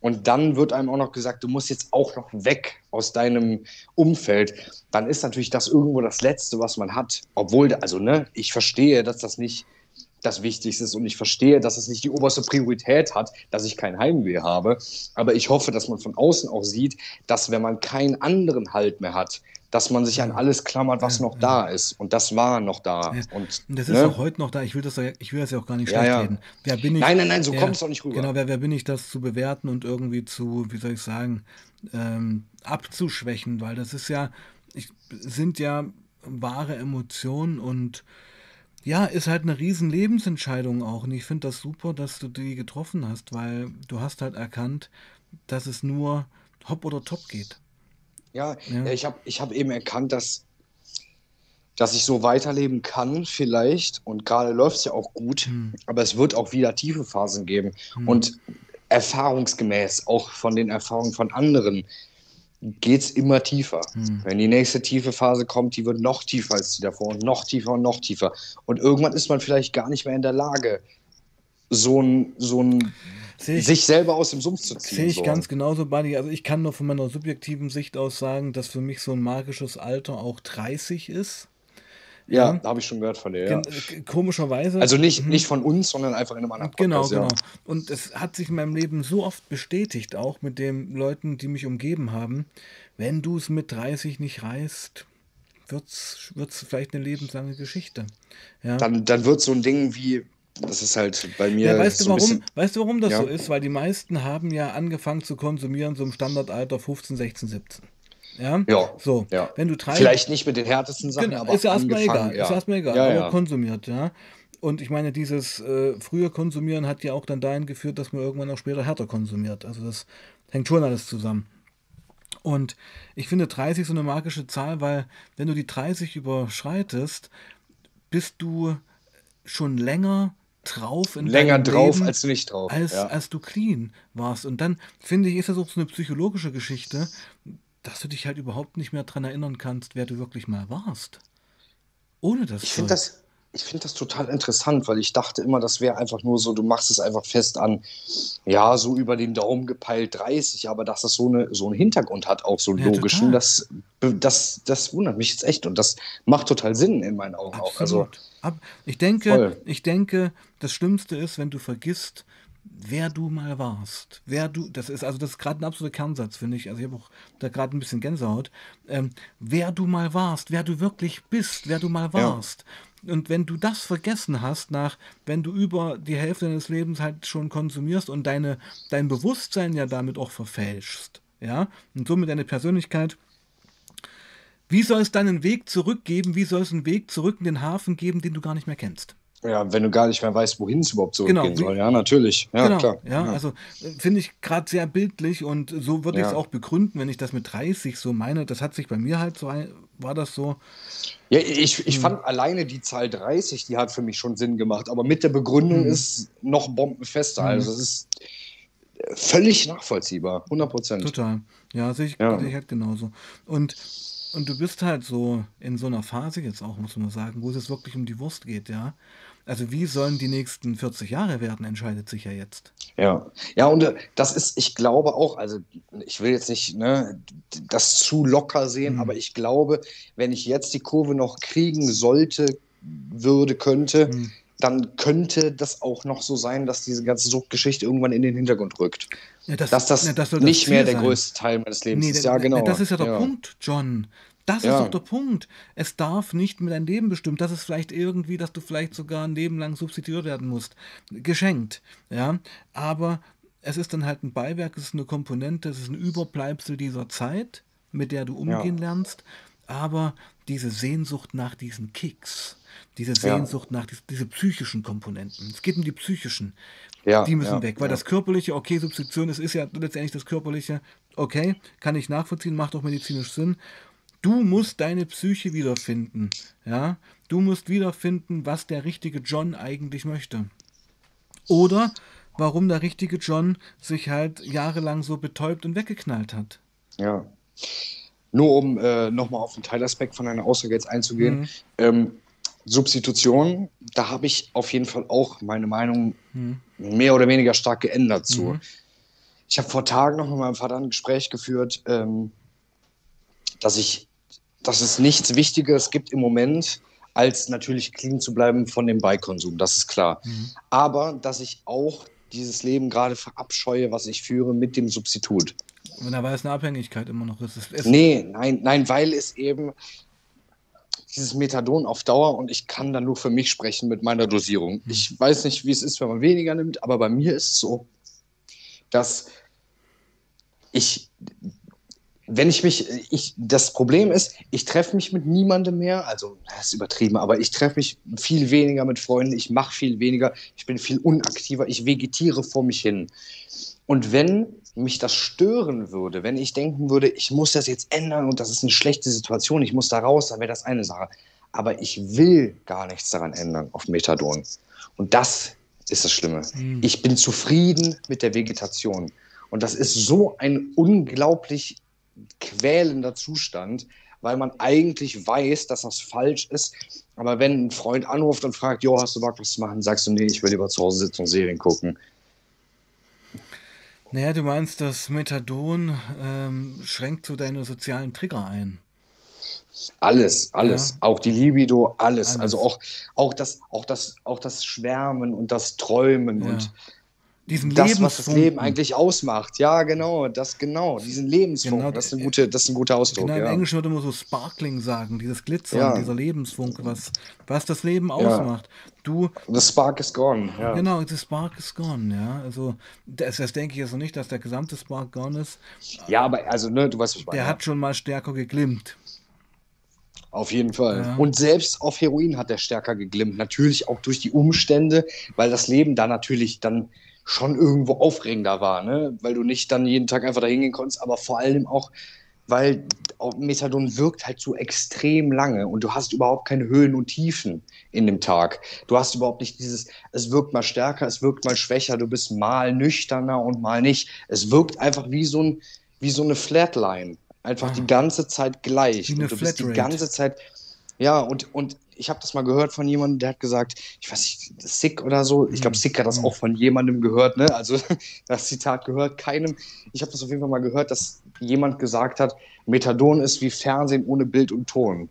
und dann wird einem auch noch gesagt, du musst jetzt auch noch weg aus deinem Umfeld, dann ist natürlich das irgendwo das Letzte, was man hat. Obwohl, also, ne, ich verstehe, dass das nicht das Wichtigste ist und ich verstehe, dass es nicht die oberste Priorität hat, dass ich kein Heimweh habe. Aber ich hoffe, dass man von außen auch sieht, dass wenn man keinen anderen Halt mehr hat, dass man sich an alles klammert, was Ja, noch ja. da ist. Und das war noch da. Ja. Und, das ist ne? auch heute noch da. Ich will das, ich will das ja auch gar nicht schlecht reden. Wer bin ich? Nein, nein, nein, so kommt es doch nicht rüber. Genau, wer, wer bin ich, das zu bewerten und irgendwie zu, wie soll ich sagen, ähm, abzuschwächen, weil das ist ja, ich, sind ja wahre Emotionen und ja, ist halt eine riesen Lebensentscheidung auch. Und ich finde das super, dass du die getroffen hast, weil du hast halt erkannt, dass es nur hopp oder top geht. Ja, Ja. ich habe ich hab eben erkannt, dass, dass ich so weiterleben kann, vielleicht. Und gerade läuft es ja auch gut. Hm. Aber es wird auch wieder tiefe Phasen geben. Und erfahrungsgemäß, auch von den Erfahrungen von anderen, geht es immer tiefer. Hm. Wenn die nächste tiefe Phase kommt, die wird noch tiefer als die davor und noch tiefer und noch tiefer. Und irgendwann ist man vielleicht gar nicht mehr in der Lage, so ein, so ein ich, sich selber aus dem Sumpf zu ziehen. sehe ich so. ganz genauso, Buddy. Also ich kann nur von meiner subjektiven Sicht aus sagen, dass für mich so ein magisches Alter auch 30 ist. Ja, habe ich schon gehört von dir, ja. Gen- Komischerweise. Also nicht, nicht von uns, sondern einfach in einem anderen Genau, Podcast, ja. genau. Und es hat sich in meinem Leben so oft bestätigt, auch mit den Leuten, die mich umgeben haben, wenn du es mit 30 nicht reißt, wird es vielleicht eine lebenslange Geschichte. Ja. Dann, dann wird so ein Ding wie, das ist halt bei mir Ja, weißt du, so ein warum, bisschen, weißt du, warum das Ja. so ist? Weil die meisten haben ja angefangen zu konsumieren, so im Standardalter 15, 16, 17. Ja, Ja, so. ja. Wenn du drei, vielleicht nicht mit den härtesten Sachen, Genau, aber ist ja erstmal egal. ja. Ist erstmal egal, Ja, aber konsumiert, ja. Und ich meine, dieses äh, frühe Konsumieren hat ja auch dann dahin geführt, dass man irgendwann auch später härter konsumiert. Also das hängt schon alles zusammen. Und ich finde 30 so eine magische Zahl, weil wenn du die 30 überschreitest, bist du schon länger drauf in Länger drauf Leben, als du nicht drauf. als, ja. als du clean warst. Und dann finde ich, ist das auch so eine psychologische Geschichte, dass du dich halt überhaupt nicht mehr dran erinnern kannst, wer du wirklich mal warst. Ohne das. Ich finde das, ich finde das total interessant, weil ich dachte immer, das wäre einfach nur so, du machst es einfach fest an, ja, so über den Daumen gepeilt 30, aber dass das so, eine, so einen Hintergrund hat, auch so Ja, logischen, total. das, das, das wundert mich jetzt echt und das macht total Sinn in meinen Augen auch. Also, Absolut. Ich denke, Voll. ich denke, das Schlimmste ist, wenn du vergisst, wer du mal warst. Wer du, das ist, also das ist gerade ein absoluter Kernsatz, finde ich. Also ich habe auch da gerade ein bisschen Gänsehaut. Ähm, wer du mal warst, wer du wirklich bist, wer du mal warst. Und wenn du das vergessen hast, nach, wenn du über die Hälfte deines Lebens halt schon konsumierst und deine, dein Bewusstsein ja damit auch verfälschst, ja, und somit deine Persönlichkeit wie soll es dann einen Weg zurückgeben? Wie soll es einen Weg zurück in den Hafen geben, den du gar nicht mehr kennst? Ja, wenn du gar nicht mehr weißt, wohin es überhaupt zurückgehen Genau, soll. Ja, natürlich. Ja, genau, klar. Ja, also finde ich gerade sehr bildlich und so würde ich es Ja. auch begründen, wenn ich das mit 30 so meine. Das hat sich bei mir halt so, ein- war das so. Ja, ich, Hm. ich fand alleine die Zahl 30, die hat für mich schon Sinn gemacht, aber mit der Begründung Hm. ist noch bombenfester. Also es ist äh, völlig nachvollziehbar, 100 Prozent. Total. Ja, sehe ich, Ja. ich halt genauso. Und, und du bist halt so in so einer Phase jetzt auch, muss man sagen, wo es wirklich um die Wurst geht, ja. Also wie sollen die nächsten 40 Jahre werden, entscheidet sich ja jetzt. Ja, ja, und äh, das ist, ich glaube auch, also ich will jetzt nicht ne, das zu locker sehen, Mhm. aber ich glaube, wenn ich jetzt die Kurve noch kriegen sollte, würde, könnte, Mhm. dann könnte das auch noch so sein, dass diese ganze Suchtgeschichte irgendwann in den Hintergrund rückt. Ja, Dass das, ja, soll das nicht mehr Ziel der sein. größte Teil meines Lebens Nee, ist. Ja, genau. Das ist ja der ja. Punkt, John. Das Ja. ist doch der Punkt. Es darf nicht mit deinem Leben bestimmt. Das ist vielleicht irgendwie, dass du vielleicht sogar ein Leben lang substituiert werden musst. Geschenkt. Ja. Aber es ist dann halt ein Beiwerk, es ist eine Komponente, es ist ein Überbleibsel dieser Zeit, mit der du umgehen lernst. Aber diese Sehnsucht nach diesen Kicks, diese Sehnsucht nach dies, diese psychischen Komponenten. Es geht um die psychischen. Ja, die müssen ja, weg, weil ja. das Körperliche, okay, Substitution, es ist ja letztendlich das Körperliche, okay, kann ich nachvollziehen, macht auch medizinisch Sinn. Du musst deine Psyche wiederfinden, ja. Du musst wiederfinden, was der richtige John eigentlich möchte. Oder warum der richtige John sich halt jahrelang so betäubt und weggeknallt hat. Ja. Nur um äh, nochmal auf den Teilaspekt von deiner Aussage jetzt einzugehen. Mhm. Ähm, Substitution, da habe ich auf jeden Fall auch meine Meinung Mhm. mehr oder weniger stark geändert zu. Ich habe vor Tagen noch mit meinem Vater ein Gespräch geführt, ähm, dass ich, dass es nichts Wichtigeres gibt im Moment, als natürlich clean zu bleiben von dem Beikonsum, das ist klar. Aber dass ich auch dieses Leben gerade verabscheue, was ich führe mit dem Substitut. Und da war es eine Abhängigkeit immer noch ist. Es, es, Nee, nein, nein, weil es eben dieses Methadon auf Dauer und ich kann da nur für mich sprechen mit meiner Dosierung. Ich weiß nicht, wie es ist, wenn man weniger nimmt, aber bei mir ist es so, dass ich, wenn ich mich, ich, das Problem ist, ich treffe mich mit niemandem mehr, also das ist übertrieben, aber ich treffe mich viel weniger mit Freunden, ich mache viel weniger, ich bin viel unaktiver, ich vegetiere vor mich hin. Und wenn mich das stören würde, wenn ich denken würde, ich muss das jetzt ändern und das ist eine schlechte Situation, ich muss da raus, dann wäre das eine Sache. Aber ich will gar nichts daran ändern auf Methadon. Und das ist das Schlimme. Ich bin zufrieden mit der Vegetation. Und das ist so ein unglaublich quälender Zustand, weil man eigentlich weiß, dass das falsch ist. Aber wenn ein Freund anruft und fragt, Jo, hast du Bock, was zu machen, sagst du, nee, ich will lieber zu Hause sitzen und Serien gucken. Naja, du meinst, das Methadon ähm, schränkt so deine sozialen Trigger ein. Alles, alles. Ja. Auch die Libido, alles. alles. Also auch, auch, das, auch, das, auch das Schwärmen und das Träumen ja. und diesen das, was das Leben eigentlich ausmacht. Ja, genau, das genau, diesen Lebensfunk. Genau, das, ist ein gute, das ist ein guter Ausdruck. Genau, im ja. Englischen würde man so Sparkling sagen, dieses Glitzern, ja. dieser Lebensfunk, was, was das Leben ausmacht. Du, the spark is gone. Ja. Genau, the spark is gone, ja. Also, das, das denke ich jetzt noch nicht, dass der gesamte Spark gone ist. Ja, aber also, ne, du weißt, was ich meine. Der hat schon mal stärker geglimmt. Auf jeden Fall. Ja. Und selbst auf Heroin hat er stärker geglimmt. Natürlich auch durch die Umstände, weil das Leben da natürlich dann schon irgendwo aufregender war, ne? weil du nicht dann jeden Tag einfach da hingehen konntest, aber vor allem auch, weil Methadon wirkt halt so extrem lange und du hast überhaupt keine Höhen und Tiefen in dem Tag. Du hast überhaupt nicht dieses, es wirkt mal stärker, es wirkt mal schwächer, du bist mal nüchterner und mal nicht. Es wirkt einfach wie so, ein, wie so eine Flatline. Einfach ah. die ganze Zeit gleich. Wie eine und du bist die ganze Zeit, ja, und, und ich habe das mal gehört von jemandem, der hat gesagt, ich weiß nicht, Sick oder so. Ich glaube, mhm. Sick hat das mhm. auch von jemandem gehört, ne? Also das Zitat gehört keinem. Ich habe das auf jeden Fall mal gehört, dass jemand gesagt hat, Methadon ist wie Fernsehen ohne Bild und Ton.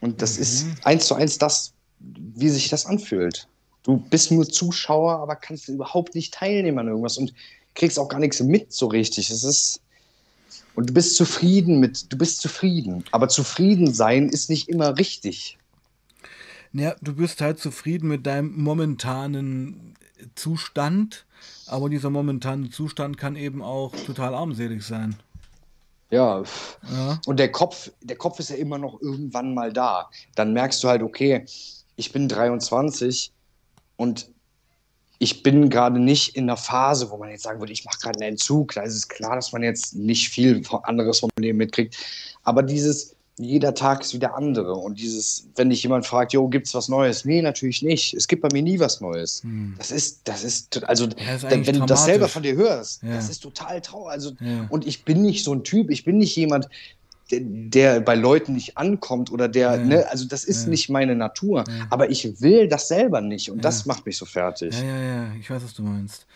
Und das mhm. ist eins zu eins das, wie sich das anfühlt. Du bist nur Zuschauer, aber kannst überhaupt nicht teilnehmen an irgendwas und kriegst auch gar nichts mit so richtig. Es ist und du bist zufrieden mit, du bist zufrieden. Aber zufrieden sein ist nicht immer richtig. Ja, du bist halt zufrieden mit deinem momentanen Zustand, aber dieser momentane Zustand kann eben auch total armselig sein. Ja. ja. Und der Kopf, der Kopf ist ja immer noch irgendwann mal da. Dann merkst du halt, okay, ich bin 23 und ich bin gerade nicht in einer Phase, wo man jetzt sagen würde, ich mache gerade einen Entzug. Da ist es klar, dass man jetzt nicht viel anderes vom Leben mitkriegt. Aber dieses, jeder Tag ist wieder andere. Und dieses, wenn dich jemand fragt, jo, gibt es was Neues? Nee, natürlich nicht. Es gibt bei mir nie was Neues. Hm. Das ist, das ist, also, ja, ist wenn du das selber von dir hörst, ja. das ist total traurig. Also, ja. und ich bin nicht so ein Typ, ich bin nicht jemand, der, der, bei Leuten nicht ankommt oder der, ja. ne, also das ist ja. nicht meine Natur. Ja. Aber ich will das selber nicht und das macht mich so fertig. Ja, ja, ja, ich weiß, was du meinst.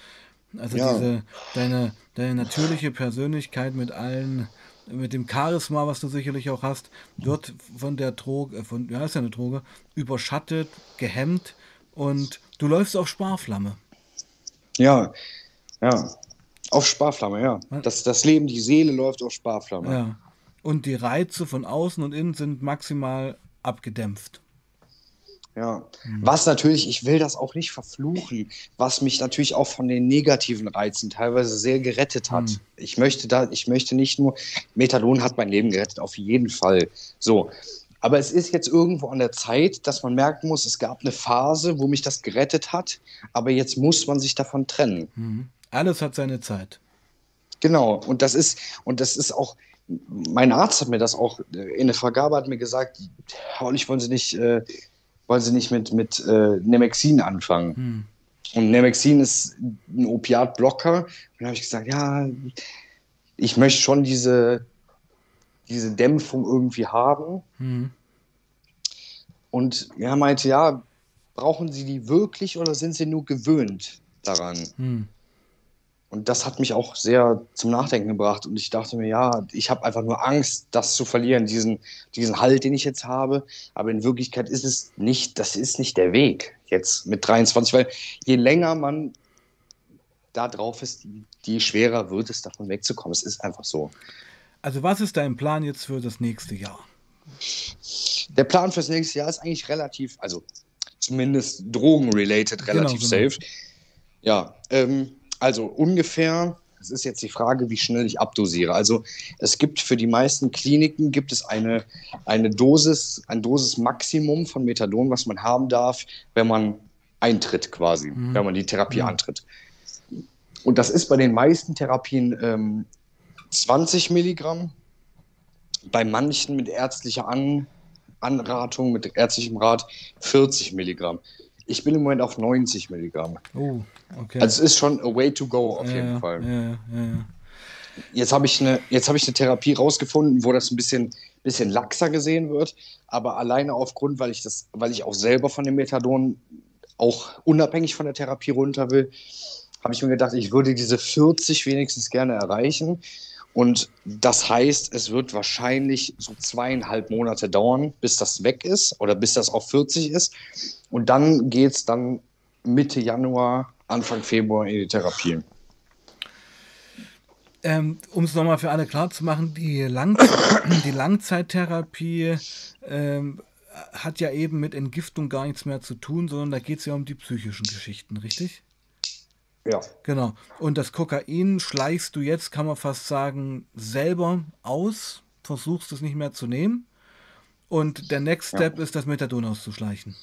Also diese, deine, deine natürliche Persönlichkeit mit allen, mit dem Charisma, was du sicherlich auch hast, wird von der Droge, von, ja, ist ja eine Droge, überschattet, gehemmt und du läufst auf Sparflamme. Ja, ja. Auf Sparflamme, ja. Das, das Leben, die Seele läuft auf Sparflamme. Ja und die Reize von außen und innen sind maximal abgedämpft. Ja, mhm. was natürlich, ich will das auch nicht verfluchen, was mich natürlich auch von den negativen Reizen teilweise sehr gerettet hat. Mhm. Ich möchte da, ich möchte nicht nur, Methadon hat mein Leben gerettet, auf jeden Fall. So. Aber es ist jetzt irgendwo an der Zeit, dass man merken muss, es gab eine Phase, wo mich das gerettet hat, aber jetzt muss man sich davon trennen. Mhm. Alles hat seine Zeit. Genau, und das ist, und das ist auch, mein Arzt hat mir das auch in der Vergabe hat mir gesagt, ich wollen Sie nicht, äh, wollen Sie nicht mit, mit äh, Nemexin anfangen. Hm. Und Nemexin ist ein Opiatblocker. Und dann habe ich gesagt, ja, ich möchte schon diese, diese Dämpfung irgendwie haben. Hm. Und er meinte, ja, brauchen Sie die wirklich oder sind Sie nur gewöhnt daran? Hm. Und das hat mich auch sehr zum Nachdenken gebracht. Und ich dachte mir, ja, ich habe einfach nur Angst, das zu verlieren, diesen, diesen Halt, den ich jetzt habe. Aber in Wirklichkeit ist es nicht, das ist nicht der Weg jetzt mit 23, weil je länger man da drauf ist, je schwerer wird es, davon wegzukommen. Es ist einfach so. Also was ist dein Plan jetzt für das nächste Jahr? Der Plan fürs nächste Jahr ist eigentlich relativ, also zumindest drogenrelated, relativ genau, genau. safe. Ja, ähm, also ungefähr, es ist jetzt die Frage, wie schnell ich abdosiere. Also es gibt für die meisten Kliniken gibt es eine, eine Dosis, ein Dosismaximum von Methadon, was man haben darf, wenn man eintritt quasi, mhm. wenn man die Therapie mhm. antritt. Und das ist bei den meisten Therapien ähm, 20 Milligramm, bei manchen mit ärztlicher An Anratung, mit ärztlichem Rat 40 Milligramm. Ich bin im Moment auf 90 Milligramm. Oh, okay. Also es ist schon a way to go auf ja, jeden Fall. Ja, ja, jetzt habe ich, eine, hab ich eine Therapie rausgefunden, wo das ein bisschen, bisschen laxer gesehen wird. Aber alleine aufgrund, weil ich das, weil ich auch selber von dem Methadon auch unabhängig von der Therapie runter will, habe ich mir gedacht, ich würde diese 40 wenigstens gerne erreichen. Und das heißt, es wird wahrscheinlich so zweieinhalb Monate dauern, bis das weg ist oder bis das auf 40 ist. Und dann geht es dann Mitte Januar, Anfang Februar in die Therapie. Ähm, um es nochmal für alle klar zu machen, die, Lang die Langzeittherapie ähm, hat ja eben mit Entgiftung gar nichts mehr zu tun, sondern da geht es ja um die psychischen Geschichten, richtig? Ja. Genau. Und das Kokain schleichst du jetzt, kann man fast sagen, selber aus, versuchst es nicht mehr zu nehmen. Und der Next Step ja. ist, das Methadon auszuschleichen.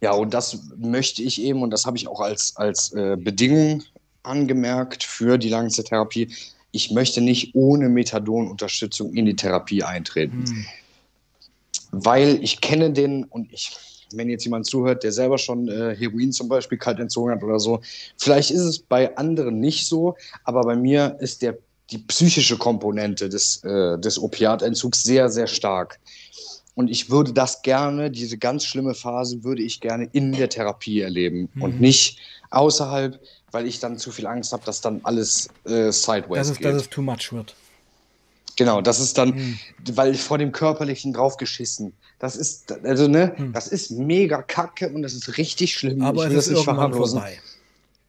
Ja, und das möchte ich eben, und das habe ich auch als, als äh, Bedingung angemerkt für die Langzeittherapie. Ich möchte nicht ohne Methadon-Unterstützung in die Therapie eintreten. Hm. Weil ich kenne den und ich, wenn jetzt jemand zuhört, der selber schon äh, Heroin zum Beispiel kalt entzogen hat oder so, vielleicht ist es bei anderen nicht so, aber bei mir ist der, die psychische Komponente des, äh, des Opiatentzugs sehr, sehr stark. Und ich würde das gerne, diese ganz schlimme Phase, würde ich gerne in der Therapie erleben mhm. und nicht außerhalb, weil ich dann zu viel Angst habe, dass dann alles äh, sideways das ist, geht. Dass es too much wird. Genau, das ist dann, mhm. weil vor dem Körperlichen draufgeschissen. Das ist, also ne, mhm. das ist mega kacke und das ist richtig schlimm. Aber ich es ist nicht irgendwann vorbei.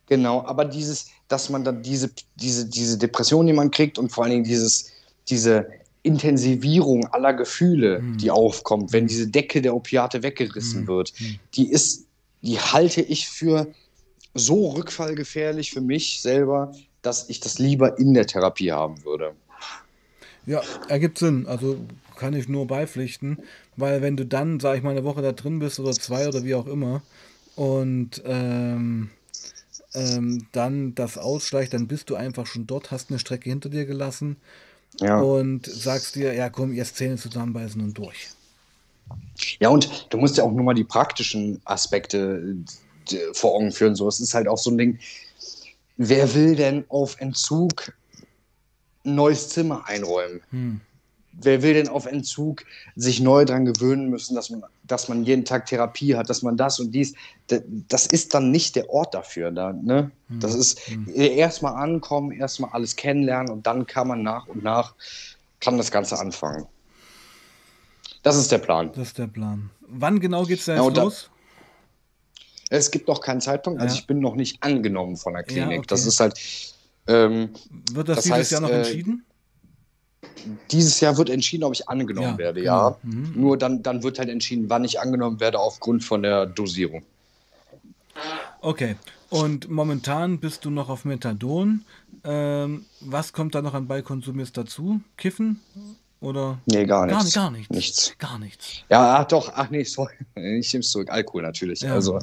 Genau, aber dieses, dass man dann diese, diese, diese Depression, die man kriegt und vor allen Dingen dieses, diese Intensivierung aller Gefühle, mhm. die aufkommt, wenn diese Decke der Opiate weggerissen mhm. wird, hm. die ist, die halte ich für so rückfallgefährlich für mich selber, dass ich das lieber in der Therapie haben würde. Ja, ergibt Sinn. Also kann ich nur beipflichten, weil wenn du dann, sag ich mal, eine Woche da drin bist oder zwei oder wie auch immer und ähm, ähm, dann das ausschleicht, dann bist du einfach schon dort, hast eine Strecke hinter dir gelassen ja. und sagst dir, ja komm, jetzt Zähne zusammenbeißen und durch. Ja, und du musst ja auch nur mal die praktischen Aspekte vor Augen führen. So, es ist halt auch so ein Ding. Wer will denn auf Entzug ein neues Zimmer einräumen? Hm. Wer will denn auf Entzug sich neu daran gewöhnen müssen, dass man, dass man jeden Tag Therapie hat, dass man das und dies, das ist dann nicht der Ort dafür. Da, ne? Hm. Das ist hm. erstmal ankommen, erstmal alles kennenlernen und dann kann man nach und nach kann das Ganze anfangen. Das ist der Plan. Das ist der Plan. Wann genau geht es da jetzt ja, los? Es gibt noch keinen Zeitpunkt, also ja. ich bin noch nicht angenommen von der Klinik. Ja, okay. Das ist halt. Ähm, wird das, das dieses heißt, Jahr noch äh, entschieden? Dieses Jahr wird entschieden, ob ich angenommen ja, werde, genau. ja. Mhm. Nur dann, dann wird halt entschieden, wann ich angenommen werde, aufgrund von der Dosierung. Okay. Und momentan bist du noch auf Methadon. Ähm, was kommt da noch an Beikonsum jetzt dazu? Kiffen? Oder? Nee, gar nichts. Gar, gar nichts. nichts. Gar nichts. Ja, ach, doch. Ach nee, sorry. Ich nehme es zurück. Alkohol natürlich. Ja. Also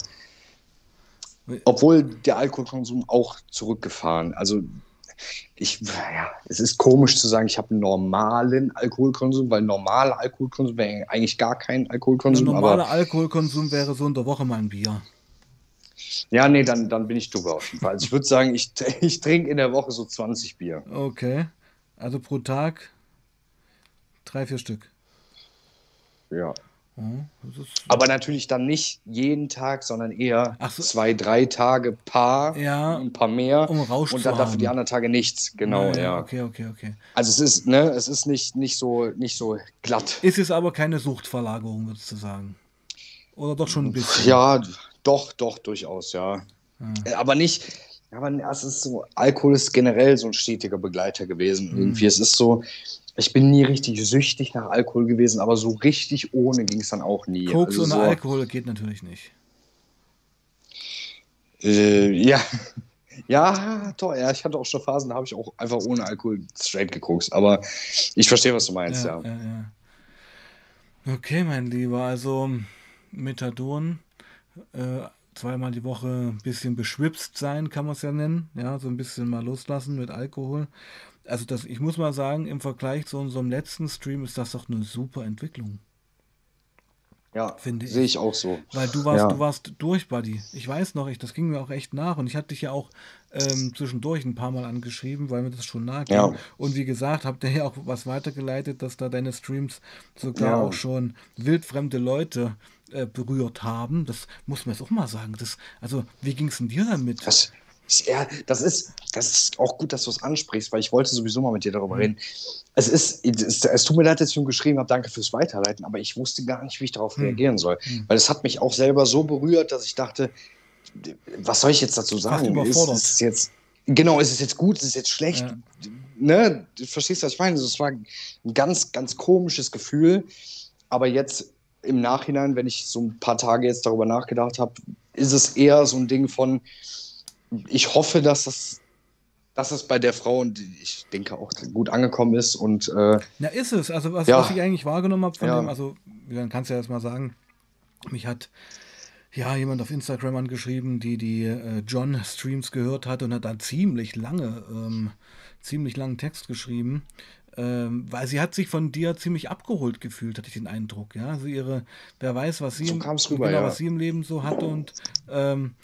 obwohl der Alkoholkonsum auch zurückgefahren. Also ich, ja, es ist komisch zu sagen, ich habe einen normalen Alkoholkonsum, weil normaler Alkoholkonsum wäre eigentlich gar kein Alkoholkonsum. Ein normaler Alkoholkonsum wäre so in der Woche mal ein Bier. Ja, nee, dann, dann bin ich drüber auf jeden Fall. Also ich würde sagen, ich, ich trinke in der Woche so 20 Bier. Okay. Also pro Tag drei, vier Stück. Ja. Aber natürlich dann nicht jeden Tag, sondern eher so. zwei, drei Tage paar, ja, ein paar mehr um Rausch und dann dafür die anderen Tage nichts. Genau, ja, ja. Okay, okay, okay. Also es ist, ne, es ist nicht, nicht so, nicht so glatt. Ist es aber keine Suchtverlagerung, würdest du sagen? Oder doch schon ein bisschen? Ja, doch, doch, durchaus, ja. ja. Aber nicht, aber es ist so, Alkohol ist generell so ein stetiger Begleiter gewesen. Mhm. Irgendwie, es ist so, ich bin nie richtig süchtig nach Alkohol gewesen, aber so richtig ohne ging es dann auch nie. Koks also ohne so, Alkohol geht natürlich nicht. Äh, ja. Ja, toll. Ja, ich hatte auch schon Phasen, da habe ich auch einfach ohne Alkohol straight gekokst. Aber ich verstehe, was du meinst, ja. ja. ja, ja. Okay, mein Lieber. Also Methadon, äh, zweimal die Woche ein bisschen beschwipst sein, kann man es ja nennen. Ja, so ein bisschen mal loslassen mit Alkohol also das, ich muss mal sagen, im Vergleich zu unserem letzten Stream ist das doch eine super Entwicklung. Ja, finde ich. Sehe ich auch so. Weil du warst, ja. du warst durch, Buddy. Ich weiß noch, ich, das ging mir auch echt nach und ich hatte dich ja auch ähm, zwischendurch ein paar Mal angeschrieben, weil mir das schon nahe ging. Ja. Und wie gesagt, habt ihr ja auch was weitergeleitet, dass da deine Streams sogar ja. auch schon wildfremde Leute äh, berührt haben. Das muss man jetzt auch mal sagen. Das, also, wie ging es denn dir damit? Das, Ja, das ist, das ist auch gut, dass du es ansprichst, weil ich wollte sowieso mal mit dir darüber reden. Es ist, es, es tut mir leid, dass ich ihm geschrieben habe, danke fürs Weiterleiten, aber ich wusste gar nicht, wie ich darauf hm. reagieren soll. Hm. Weil es hat mich auch selber so berührt, dass ich dachte, was soll ich jetzt dazu sagen? Ist, ist es jetzt, genau, ist es jetzt gut, ist es jetzt schlecht? Ja. Ne? Du verstehst, was ich meine? Es war ein ganz, ganz komisches Gefühl. Aber jetzt im Nachhinein, wenn ich so ein paar Tage jetzt darüber nachgedacht habe, ist es eher so ein Ding von, ich hoffe, dass das, dass es bei der Frau und ich denke auch gut angekommen ist und äh, ja ist es also was, ja. was ich eigentlich wahrgenommen habe von ja. dem also man kann es ja erstmal sagen mich hat ja jemand auf Instagram angeschrieben die die äh, John Streams gehört hat und hat da ziemlich lange ähm, ziemlich langen Text geschrieben ähm, weil sie hat sich von dir ziemlich abgeholt gefühlt, hatte ich den Eindruck. Ja, also ihre, wer weiß, was sie, so im, rüber, genau, ja. was sie im Leben so hatte und ähm,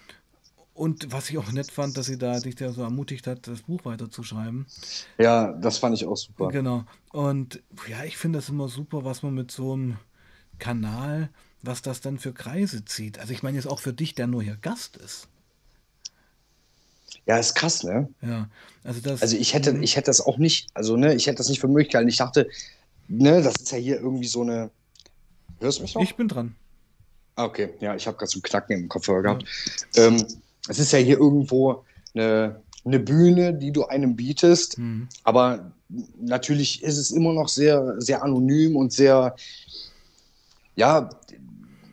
und was ich auch nett fand, dass sie da dich da so ermutigt hat, das Buch weiterzuschreiben. Ja, das fand ich auch super. Genau. Und ja, ich finde das immer super, was man mit so einem Kanal, was das dann für Kreise zieht. Also ich meine jetzt auch für dich, der nur hier Gast ist. Ja, ist krass, ne? Ja. Also, das, also ich hätte, ich hätte das auch nicht, also ne, ich hätte das nicht für möglich gehalten. Ich dachte, ne, das ist ja hier irgendwie so eine. Hörst du mich noch? Ich bin dran. Ah, okay. Ja, ich habe gerade so ein Knacken im Kopfhörer gehabt. Ja. Ähm, es ist ja hier irgendwo eine, eine Bühne, die du einem bietest, mhm. aber natürlich ist es immer noch sehr, sehr anonym und sehr, ja,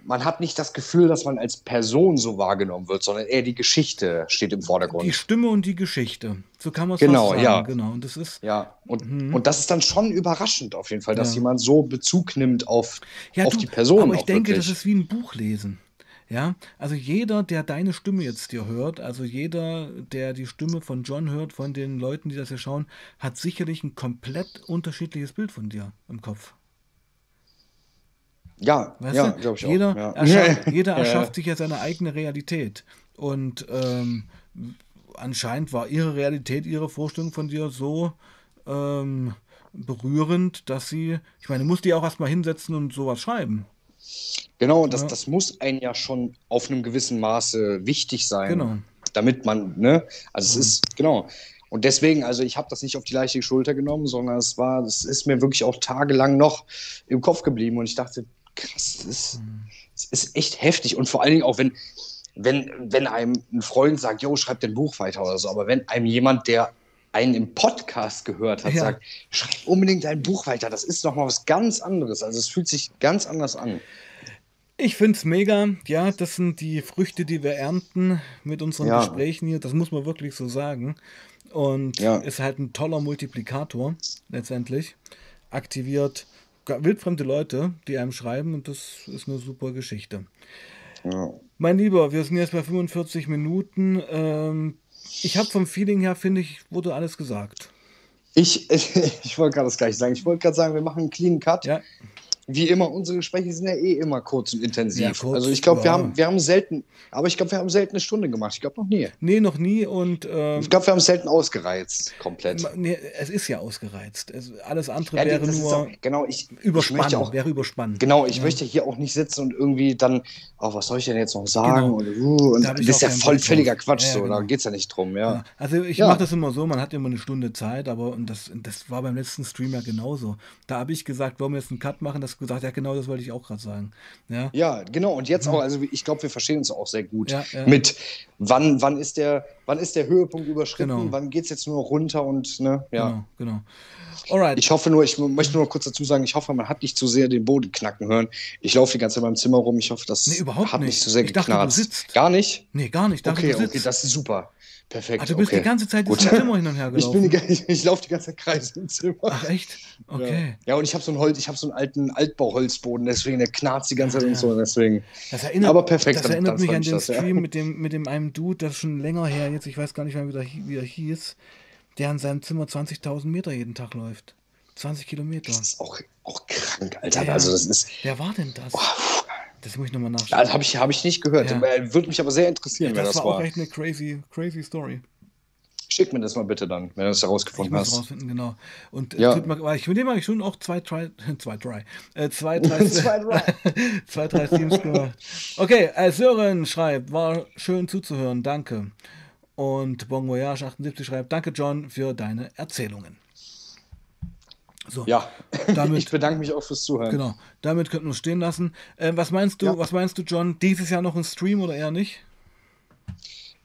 man hat nicht das Gefühl, dass man als Person so wahrgenommen wird, sondern eher die Geschichte steht im Vordergrund. Die Stimme und die Geschichte. So kann man es genau, sagen. Ja. Genau, und das ist. Ja, und, mhm. und das ist dann schon überraschend auf jeden Fall, dass ja. jemand so Bezug nimmt auf, ja, auf du, die Person. Aber ich denke, wirklich. das ist wie ein Buch lesen. Ja, also jeder, der deine Stimme jetzt dir hört, also jeder, der die Stimme von John hört, von den Leuten, die das hier schauen, hat sicherlich ein komplett unterschiedliches Bild von dir im Kopf. Ja, weißt ja, glaube ich jeder auch. Ja. Erschafft, jeder erschafft sich ja seine eigene Realität. Und ähm, anscheinend war ihre Realität, ihre Vorstellung von dir so ähm, berührend, dass sie, ich meine, musst die auch erstmal hinsetzen und sowas schreiben. Genau, und das, ja. das muss einen ja schon auf einem gewissen Maße wichtig sein, genau. damit man, ne, also mhm. es ist, genau. Und deswegen, also ich habe das nicht auf die leichte Schulter genommen, sondern es war, es ist mir wirklich auch tagelang noch im Kopf geblieben und ich dachte, krass, das ist, mhm. das ist echt heftig und vor allen Dingen auch, wenn, wenn, wenn einem ein Freund sagt, jo, schreib dein Buch weiter oder so, aber wenn einem jemand, der einen im Podcast gehört hat, ja. sagt, schreib unbedingt dein Buch weiter, das ist nochmal was ganz anderes. Also es fühlt sich ganz anders an. Ich finde es mega. Ja, das sind die Früchte, die wir ernten mit unseren ja. Gesprächen hier. Das muss man wirklich so sagen. Und ja. ist halt ein toller Multiplikator letztendlich. Aktiviert wildfremde Leute, die einem schreiben und das ist eine super Geschichte. Ja. Mein Lieber, wir sind jetzt bei 45 Minuten. Ähm, ich habe vom Feeling her, finde ich, wurde alles gesagt. Ich, ich, ich wollte gerade das gleiche sagen. Ich wollte gerade sagen, wir machen einen clean Cut. Ja wie immer, unsere Gespräche sind ja eh immer kurz und intensiv. Ja, kurz, also ich glaube, ja. wir, haben, wir haben selten, aber ich glaube, wir haben selten eine Stunde gemacht. Ich glaube noch nie. Nee, noch nie und ähm, Ich glaube, wir haben selten ausgereizt, komplett. Nee, es ist ja ausgereizt. Es, alles andere ja, wäre nur auch, genau, ich, überspannt, ich auch, wäre überspannt. Genau, ich möchte hier auch nicht sitzen und irgendwie dann, oh, was soll ich denn jetzt noch sagen? Genau. Und, uh, und da das ist ja voll völliger Quatsch, so, genau. da geht es ja nicht drum, ja. Also ich mache das immer so, man hat immer eine Stunde Zeit, aber und das, das war beim letzten Stream ja genauso. Da habe ich gesagt, wollen wir jetzt einen Cut machen, das gesagt, ja genau, das wollte ich auch gerade sagen. Ja? ja, genau. Und jetzt auch, also ich glaube, wir verstehen uns auch sehr gut ja, ja. mit, wann, wann, ist der, wann ist der Höhepunkt überschritten, genau. wann geht es jetzt nur runter und, ne, ja. Genau, genau. Alright. Ich hoffe nur, ich möchte nur kurz dazu sagen, ich hoffe, man hat nicht zu sehr den Boden knacken hören. Ich laufe die ganze Zeit in meinem Zimmer rum. Ich hoffe, das nee, überhaupt hat nicht. nicht zu sehr ich geknarzt. Dachte, Gar nicht? Nee, gar nicht. Dachte, okay, okay, das ist super. Perfekt. Ach, du bist okay. die ganze Zeit im Zimmer hin und her gelaufen. Ich, bin ich, ich laufe die ganze Zeit Kreise im Zimmer. Ach, echt? Okay. Ja, ja und ich habe so einen Holz, ich habe so einen alten Altbauholzboden, deswegen der knarzt die ganze Zeit ja, und so. Deswegen. Das erinnert, Aber perfekt. Das erinnert mich an den das, Stream ja. mit dem mit dem einem Dude, das schon länger her jetzt, ich weiß gar nicht mehr, wie er, wie er hieß, der in seinem Zimmer 20.000 Meter jeden Tag läuft. 20 Kilometer. Das ist auch, auch krank, Alter. also das ist. Wer war denn das? Boah, das muss ich nochmal nachschauen. Das habe ich, hab ich nicht gehört. Ja. Würde mich aber sehr interessieren, ja, das wer das war. Das war auch echt eine crazy, crazy Story. Schick mir das mal bitte dann, wenn du das herausgefunden ich hast. Rausfinden, genau. Und ja. äh, mal, ich mit dem habe ich schon auch zwei, drei, zwei, drei, äh, zwei, drei, zwei, drei. zwei, drei Teams gemacht. Okay, äh, Sören schreibt, war schön zuzuhören, danke. Und Bon Voyage 78 schreibt, danke John für deine Erzählungen. So, ja, damit, ich bedanke mich auch fürs Zuhören. Genau, damit könnten wir es stehen lassen. Äh, was meinst du, ja. was meinst du, John? Dieses Jahr noch ein Stream oder eher nicht?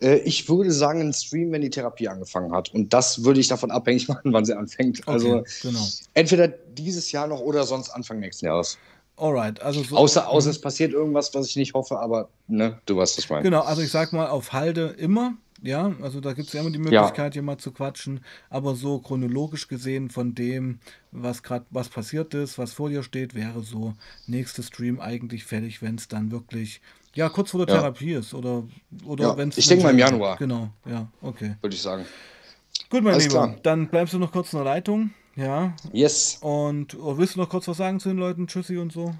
Äh, ich würde sagen, ein Stream, wenn die Therapie angefangen hat. Und das würde ich davon abhängig machen, wann sie anfängt. Okay, also genau. entweder dieses Jahr noch oder sonst Anfang nächsten Jahres. Alright, also so, außer, außer es passiert irgendwas, was ich nicht hoffe, aber ne, du weißt, was ich meine. Genau, also ich sag mal auf Halde immer, ja, also da gibt es ja immer die Möglichkeit, ja. hier mal zu quatschen, aber so chronologisch gesehen von dem, was gerade was passiert ist, was vor dir steht, wäre so nächste Stream eigentlich fertig, wenn es dann wirklich ja kurz vor der ja. Therapie ist oder oder ja. wenn es ich denke mal im Januar. Genau, ja, okay. Würde ich sagen. Gut, mein Alles Lieber, klar. dann bleibst du noch kurz in der Leitung, ja. Yes. Und oh, willst du noch kurz was sagen zu den Leuten, Tschüssi und so?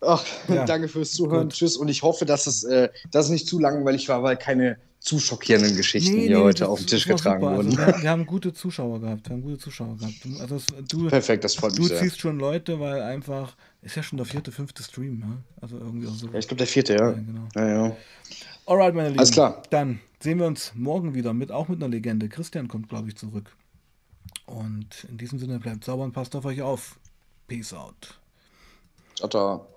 Ach, ja. danke fürs Zuhören. Gut. Tschüss. Und ich hoffe, dass es, äh, dass es nicht zu langweilig war, weil keine zu schockierenden Geschichten nee, hier nee, heute auf den Tisch getragen super. wurden. Also wir, haben gute Zuschauer gehabt. Wir haben gute Zuschauer gehabt. Also du, Perfekt, das freut mich Du ziehst schon Leute, weil einfach ist ja schon der vierte, fünfte Stream, ne? Also irgendwie auch so. Ja, ich glaube der vierte, ja. Ja, genau. ja, ja. Alright, meine Lieben. Alles klar. Dann sehen wir uns morgen wieder mit auch mit einer Legende. Christian kommt, glaube ich, zurück. Und in diesem Sinne bleibt sauber und passt auf euch auf. Peace out. Ciao, ciao.